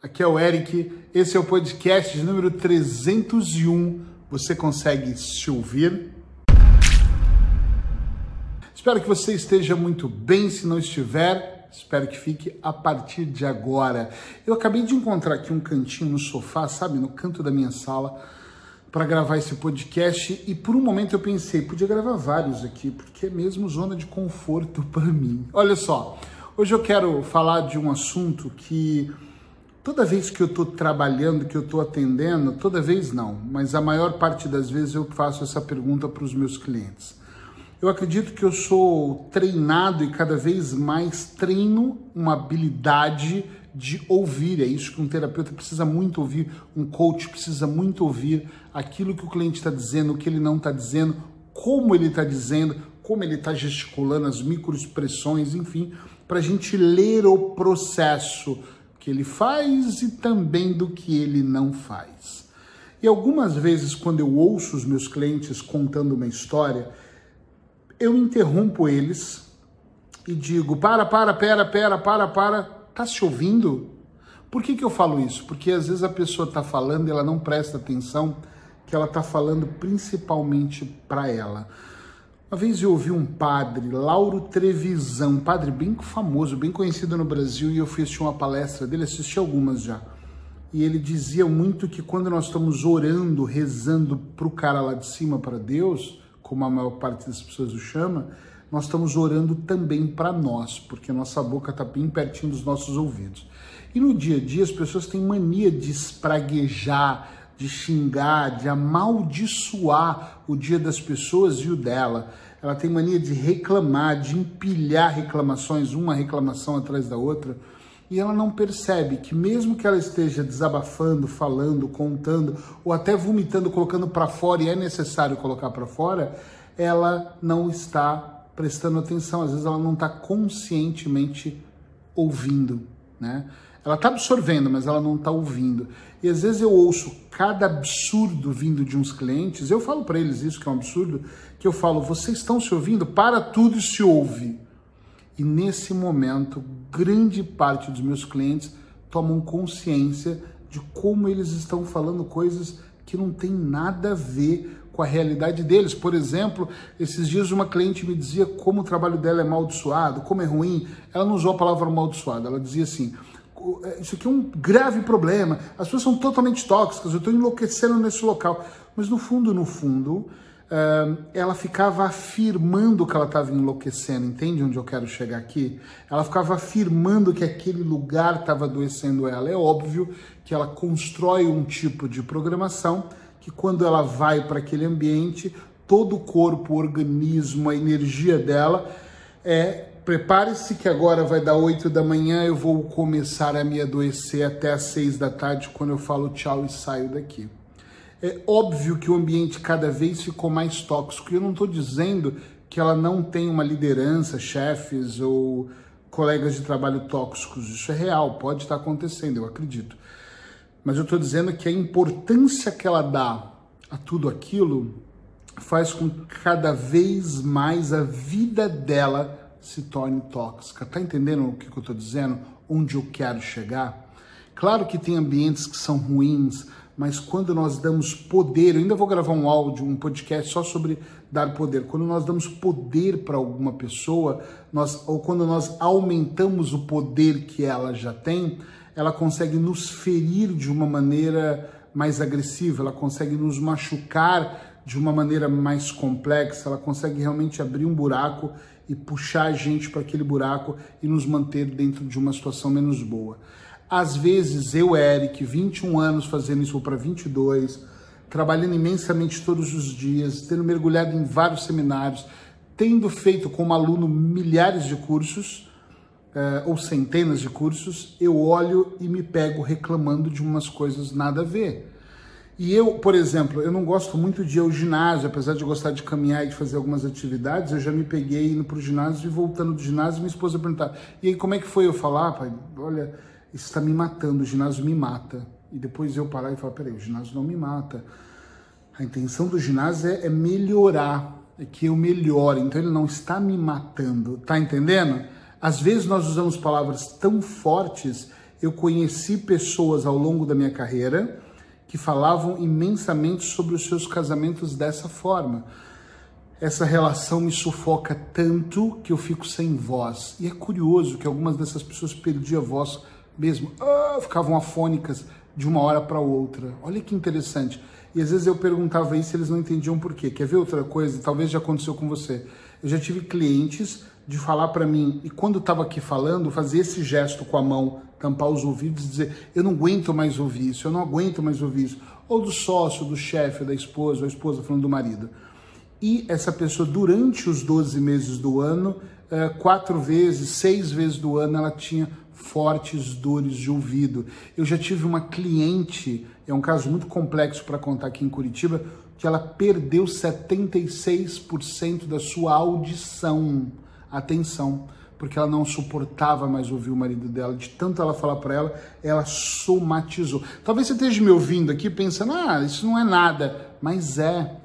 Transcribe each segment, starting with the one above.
Aqui é o Eric, esse é o podcast número 301. Você consegue se ouvir? Espero que você esteja muito bem. Se não estiver, espero que fique a partir de agora. Eu acabei de encontrar aqui um cantinho no sofá, sabe, no canto da minha sala, para gravar esse podcast e por um momento eu pensei, podia gravar vários aqui, porque é mesmo zona de conforto para mim. Olha só, hoje eu quero falar de um assunto que Toda vez que eu estou trabalhando, que eu estou atendendo, toda vez não, mas a maior parte das vezes eu faço essa pergunta para os meus clientes. Eu acredito que eu sou treinado e cada vez mais treino uma habilidade de ouvir. É isso que um terapeuta precisa muito ouvir, um coach precisa muito ouvir aquilo que o cliente está dizendo, o que ele não está dizendo, como ele está dizendo, como ele está gesticulando, as microexpressões, enfim, para a gente ler o processo que ele faz e também do que ele não faz. E algumas vezes, quando eu ouço os meus clientes contando uma história, eu interrompo eles e digo: para, para, pera, pera, para, para, tá se ouvindo? Por que, que eu falo isso? Porque às vezes a pessoa está falando e ela não presta atenção que ela está falando principalmente para ela. Uma vez eu ouvi um padre, Lauro Trevisan, um padre bem famoso, bem conhecido no Brasil, e eu fui assistir uma palestra dele, assisti algumas já. E ele dizia muito que quando nós estamos orando, rezando para o cara lá de cima, para Deus, como a maior parte das pessoas o chama, nós estamos orando também para nós, porque nossa boca está bem pertinho dos nossos ouvidos. E no dia a dia as pessoas têm mania de espraguejar, de xingar, de amaldiçoar o dia das pessoas e o dela. Ela tem mania de reclamar, de empilhar reclamações, uma reclamação atrás da outra. E ela não percebe que, mesmo que ela esteja desabafando, falando, contando, ou até vomitando, colocando para fora, e é necessário colocar para fora, ela não está prestando atenção. Às vezes ela não está conscientemente ouvindo, né? Ela está absorvendo, mas ela não está ouvindo. E às vezes eu ouço cada absurdo vindo de uns clientes, eu falo para eles isso que é um absurdo, que eu falo, vocês estão se ouvindo? Para tudo se ouve. E nesse momento, grande parte dos meus clientes tomam consciência de como eles estão falando coisas que não tem nada a ver com a realidade deles. Por exemplo, esses dias uma cliente me dizia como o trabalho dela é amaldiçoado, como é ruim. Ela não usou a palavra amaldiçoado, ela dizia assim: isso aqui é um grave problema, as pessoas são totalmente tóxicas, eu estou enlouquecendo nesse local. Mas no fundo, no fundo, ela ficava afirmando que ela estava enlouquecendo, entende onde eu quero chegar aqui? Ela ficava afirmando que aquele lugar estava adoecendo ela. É óbvio que ela constrói um tipo de programação que quando ela vai para aquele ambiente, todo o corpo, o organismo, a energia dela é Prepare-se que agora vai dar 8 da manhã, eu vou começar a me adoecer até às 6 da tarde, quando eu falo tchau e saio daqui. É óbvio que o ambiente cada vez ficou mais tóxico, e eu não estou dizendo que ela não tem uma liderança, chefes ou colegas de trabalho tóxicos. Isso é real, pode estar acontecendo, eu acredito. Mas eu estou dizendo que a importância que ela dá a tudo aquilo faz com que cada vez mais a vida dela se torne tóxica. Tá entendendo o que, eu estou dizendo? Onde eu quero chegar? Claro que tem ambientes que são ruins, mas quando nós damos poder, eu ainda vou gravar um áudio, um podcast só sobre dar poder. Quando nós damos poder para alguma pessoa, nós, ou quando nós aumentamos o poder que ela já tem, ela consegue nos ferir de uma maneira mais agressiva, ela consegue nos machucar de uma maneira mais complexa, ela consegue realmente abrir um buraco e puxar a gente para aquele buraco e nos manter dentro de uma situação menos boa. Às vezes, eu, Eric, 21 anos fazendo isso para 22, trabalhando imensamente todos os dias, tendo mergulhado em vários seminários, tendo feito como aluno milhares de cursos, uh, ou centenas de cursos, eu olho e me pego reclamando de umas coisas nada a ver. E eu, por exemplo, eu não gosto muito de ir ao ginásio, apesar de gostar de caminhar e de fazer algumas atividades, eu já me peguei indo para o ginásio e voltando do ginásio, minha esposa perguntar, e aí como é que foi eu falar, pai? Olha, isso está me matando, o ginásio me mata. E depois eu parar e falar, peraí, o ginásio não me mata. A intenção do ginásio é, é melhorar, é que eu melhore, então ele não está me matando, tá entendendo? Às vezes nós usamos palavras tão fortes Eu conheci pessoas ao longo da minha carreira que falavam imensamente sobre os seus casamentos dessa forma. Essa relação me sufoca tanto que eu fico sem voz. E é curioso que algumas dessas pessoas perdiam a voz mesmo, ah, ficavam afônicas de uma hora para outra. Olha que interessante. E às vezes eu perguntava isso e eles não entendiam por quê. Quer ver outra coisa? Talvez já aconteceu com você. Eu já tive clientes de falar para mim, e quando estava aqui falando, fazer esse gesto com a mão, tampar os ouvidos e dizer: Eu não aguento mais ouvir isso, eu não aguento mais ouvir isso. Ou do sócio, do chefe, da esposa, ou a esposa falando do marido. E essa pessoa, durante os 12 meses do ano, eh, quatro vezes, seis vezes do ano, ela tinha fortes dores de ouvido. Eu já tive uma cliente, é um caso muito complexo para contar aqui em Curitiba, que ela perdeu 76% da sua audição atenção, porque ela não suportava mais ouvir o marido dela, de tanto ela falar para ela, ela somatizou. Talvez você esteja me ouvindo aqui pensando, ah, isso não é nada, mas é.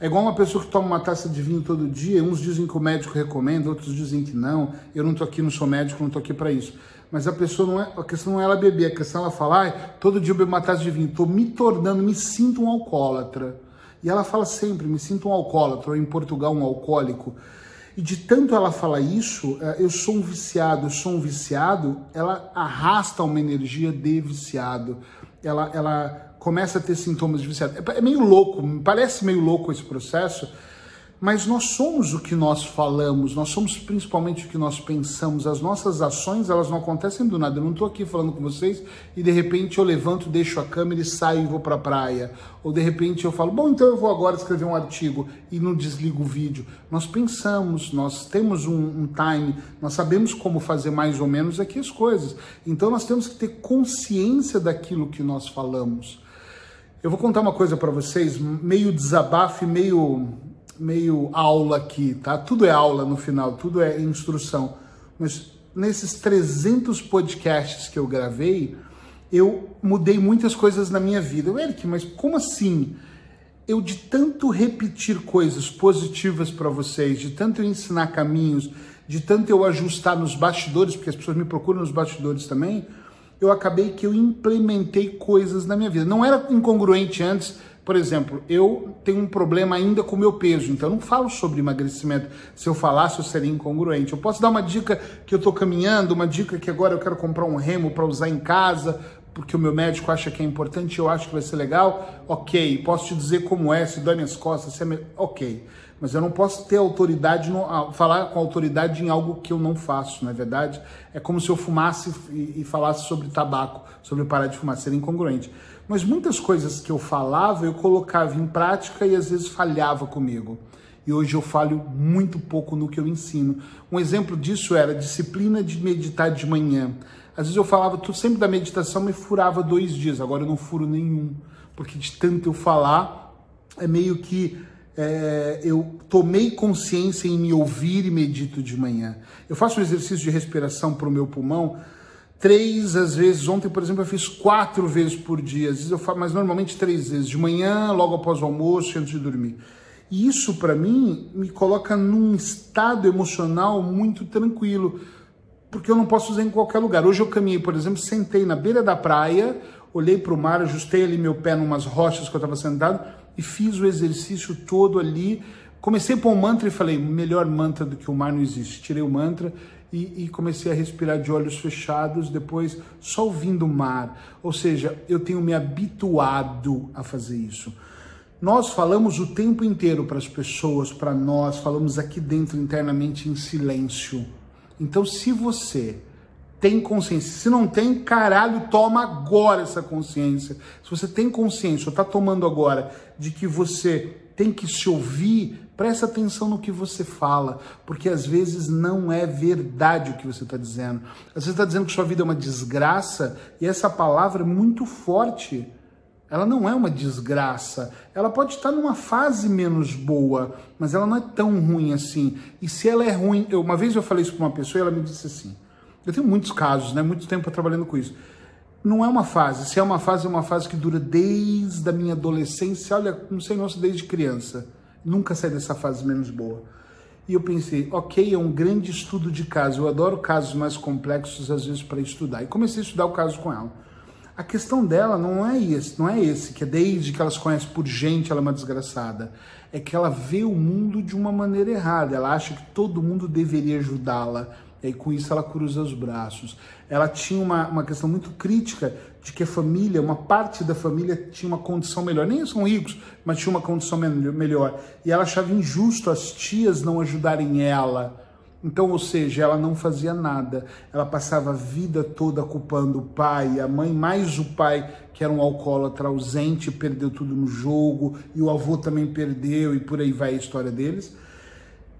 É igual uma pessoa que toma uma taça de vinho todo dia, uns dizem que o médico recomenda, outros dizem que não. Eu não tô aqui, não sou médico, não tô aqui para isso. Mas a pessoa não é, a questão não é ela beber, a questão é ela falar, todo dia eu bebo uma taça de vinho, tô me tornando, me sinto um alcoólatra. E ela fala sempre, me sinto um alcoólatra, ou em Portugal um alcoólico. E de tanto ela falar isso, é, eu sou um viciado, eu sou um viciado, ela arrasta uma energia de viciado. Ela, ela começa a ter sintomas de viciado. É, é meio louco, parece meio louco esse processo, mas nós somos o que nós falamos, nós somos principalmente o que nós pensamos. As nossas ações, elas não acontecem do nada. Eu não estou aqui falando com vocês e de repente eu levanto, deixo a câmera e saio e vou para a praia. Ou de repente eu falo, bom, então eu vou agora escrever um artigo e não desligo o vídeo. Nós pensamos, nós temos um, um time, nós sabemos como fazer mais ou menos aqui as coisas. Então nós temos que ter consciência daquilo que nós falamos. Eu vou contar uma coisa para vocês, meio desabafo e meio meio aula aqui, tá? Tudo é aula no final, tudo é instrução. Mas nesses 300 podcasts que eu gravei, eu mudei muitas coisas na minha vida. Eu, Eric, mas como assim? Eu de tanto repetir coisas positivas para vocês, de tanto eu ensinar caminhos, de tanto eu ajustar nos bastidores, porque as pessoas me procuram nos bastidores também, eu acabei que eu implementei coisas na minha vida. Não era incongruente antes, por exemplo, eu tenho um problema ainda com o meu peso, então eu não falo sobre emagrecimento. Se eu falasse, eu seria incongruente. Eu posso dar uma dica que eu estou caminhando, uma dica que agora eu quero comprar um remo para usar em casa, porque o meu médico acha que é importante, eu acho que vai ser legal, ok. Posso te dizer como é, se dói minhas costas, se é ok. Mas eu não posso ter autoridade, no... falar com autoridade em algo que eu não faço, não é verdade? É como se eu fumasse e, e falasse sobre tabaco, sobre parar de fumar, seria incongruente. Mas muitas coisas que eu falava, eu colocava em prática e às vezes falhava comigo. E hoje eu falho muito pouco no que eu ensino. Um exemplo disso era disciplina de meditar de manhã. Às vezes eu falava sempre da meditação, me furava dois dias. Agora eu não furo nenhum, porque de tanto eu falar, é meio que é, eu tomei consciência em me ouvir e medito de manhã. Eu faço um exercício de respiração para o meu pulmão três, às vezes, ontem, por exemplo, eu fiz quatro vezes por dia, às vezes eu faço, mas normalmente três vezes, de manhã, logo após o almoço, antes de dormir. E isso, para mim, me coloca num estado emocional muito tranquilo, porque eu não posso usar em qualquer lugar. Hoje eu caminhei, por exemplo, sentei na beira da praia, olhei para o mar, ajustei ali meu pé numas rochas que eu estava sentado e fiz o exercício todo ali. Comecei por um mantra e falei: melhor mantra do que o mar não existe. Tirei o mantra e, e, comecei a respirar de olhos fechados, depois só ouvindo o mar. Ou seja, eu tenho me habituado a fazer isso. Nós falamos o tempo inteiro para as pessoas, para nós, falamos aqui dentro internamente em silêncio. Então, se você tem consciência, se não tem, caralho, toma agora essa consciência. Se você tem consciência, ou está tomando agora, de que você tem que se ouvir, Presta atenção no que você fala, porque às vezes não é verdade o que você está dizendo. Às vezes está dizendo que sua vida é uma desgraça e essa palavra é muito forte. Ela não é uma desgraça. Ela pode estar numa fase menos boa, mas ela não é tão ruim assim. E se ela é ruim, eu, uma vez eu falei isso para uma pessoa e ela me disse assim: eu tenho muitos casos, né? Muito tempo trabalhando com isso. Não é uma fase. Se é uma fase, é uma fase que dura desde a minha adolescência. Olha, não sei, nossa, desde criança. Nunca sai dessa fase menos boa. E eu pensei, ok, é um grande estudo de caso. Eu adoro casos mais complexos, às vezes, para estudar. E comecei a estudar o caso com ela. A questão dela não é esse, não é esse, que é desde que ela se conhece por gente, ela é uma desgraçada. É que ela vê o mundo de uma maneira errada. Ela acha que todo mundo deveria ajudá-la. E aí, com isso ela cruza os braços. Ela tinha uma, uma questão muito crítica de que a família, uma parte da família tinha uma condição melhor. Nem são ricos, mas tinha uma condição melhor. E ela achava injusto as tias não ajudarem ela então, ou seja, ela não fazia nada. Ela passava a vida toda culpando o pai, a mãe, mais o pai, que era um alcoólatra ausente, perdeu tudo no jogo, e o avô também perdeu, e por aí vai a história deles.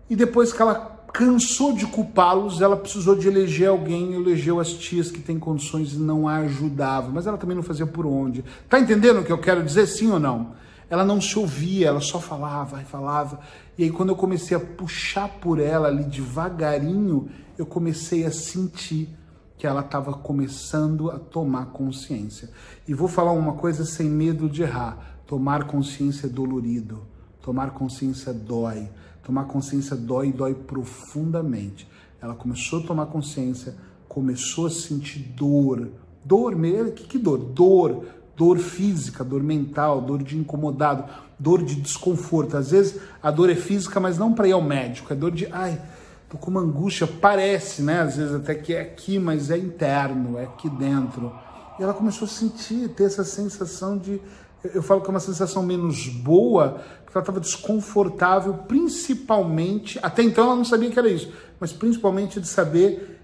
E depois que ela cansou de culpá-los, ela precisou de eleger alguém, elegeu as tias que têm condições e não a ajudavam. Mas ela também não fazia por onde. Tá entendendo o que eu quero dizer, sim ou não? ela não se ouvia, ela só falava e falava. E aí, quando eu comecei a puxar por ela ali devagarinho, eu comecei a sentir que ela estava começando a tomar consciência. E vou falar uma coisa sem medo de errar: tomar consciência é dolorido, tomar consciência dói, tomar consciência dói dói profundamente. Ela começou a tomar consciência, começou a sentir dor. Dor mesmo? Que, que dor? Dor dor física, dor mental, dor de incomodado, dor de desconforto. Às vezes a dor é física, mas não para ir ao médico, é dor de, ai, tô com uma angústia, parece, né? Às vezes até que é aqui, mas é interno, é aqui dentro. E ela começou a sentir, ter essa sensação de, eu falo que é uma sensação menos boa, porque ela estava desconfortável, principalmente, até então ela não sabia que era isso, mas principalmente de saber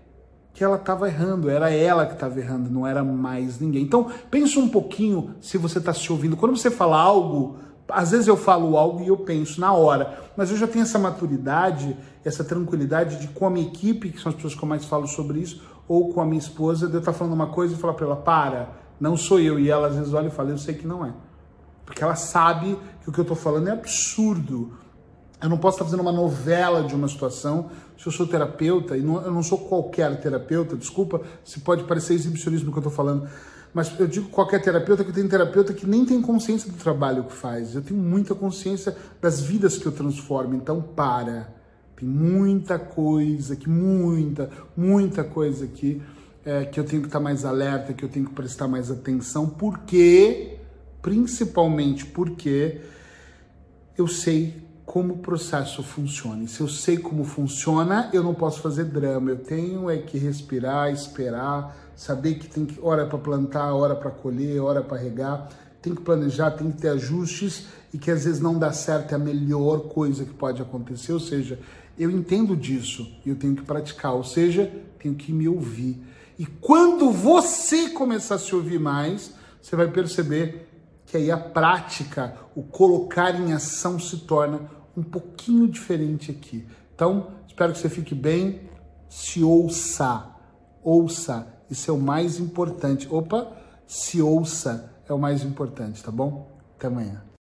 que ela estava errando, era ela que estava errando, não era mais ninguém. Então, pensa um pouquinho se você está se ouvindo. Quando você fala algo, às vezes eu falo algo e eu penso na hora, mas eu já tenho essa maturidade, essa tranquilidade de com a minha equipe, que são as pessoas que eu mais falo sobre isso, ou com a minha esposa, de eu estar tá falando uma coisa e falar para ela, para, não sou eu. E ela às vezes olha e fala, eu sei que não é. Porque ela sabe que o que eu estou falando é absurdo. Eu não posso estar fazendo uma novela de uma situação. Se eu sou terapeuta, e não, eu não sou qualquer terapeuta, desculpa se pode parecer exibicionismo que eu estou falando, mas eu digo qualquer terapeuta que tem terapeuta que nem tem consciência do trabalho que faz. Eu tenho muita consciência das vidas que eu transformo, então para. Tem muita coisa aqui, muita, muita coisa aqui é, que eu tenho que estar mais alerta, que eu tenho que prestar mais atenção, porque, principalmente porque eu sei como o processo funciona. E se eu sei como funciona, eu não posso fazer drama. Eu tenho é que respirar, esperar, saber que tem que hora para plantar, hora para colher, hora para regar. Tem que planejar, tem que ter ajustes e que às vezes não dá certo é a melhor coisa que pode acontecer. Ou seja, eu entendo disso e eu tenho que praticar. Ou seja, tenho que me ouvir. E quando você começar a se ouvir mais, você vai perceber que aí a prática, o colocar em ação se torna um pouquinho diferente aqui. Então, espero que você fique bem. Se ouça, ouça, isso é o mais importante. Opa, se ouça é o mais importante, tá bom? Até amanhã.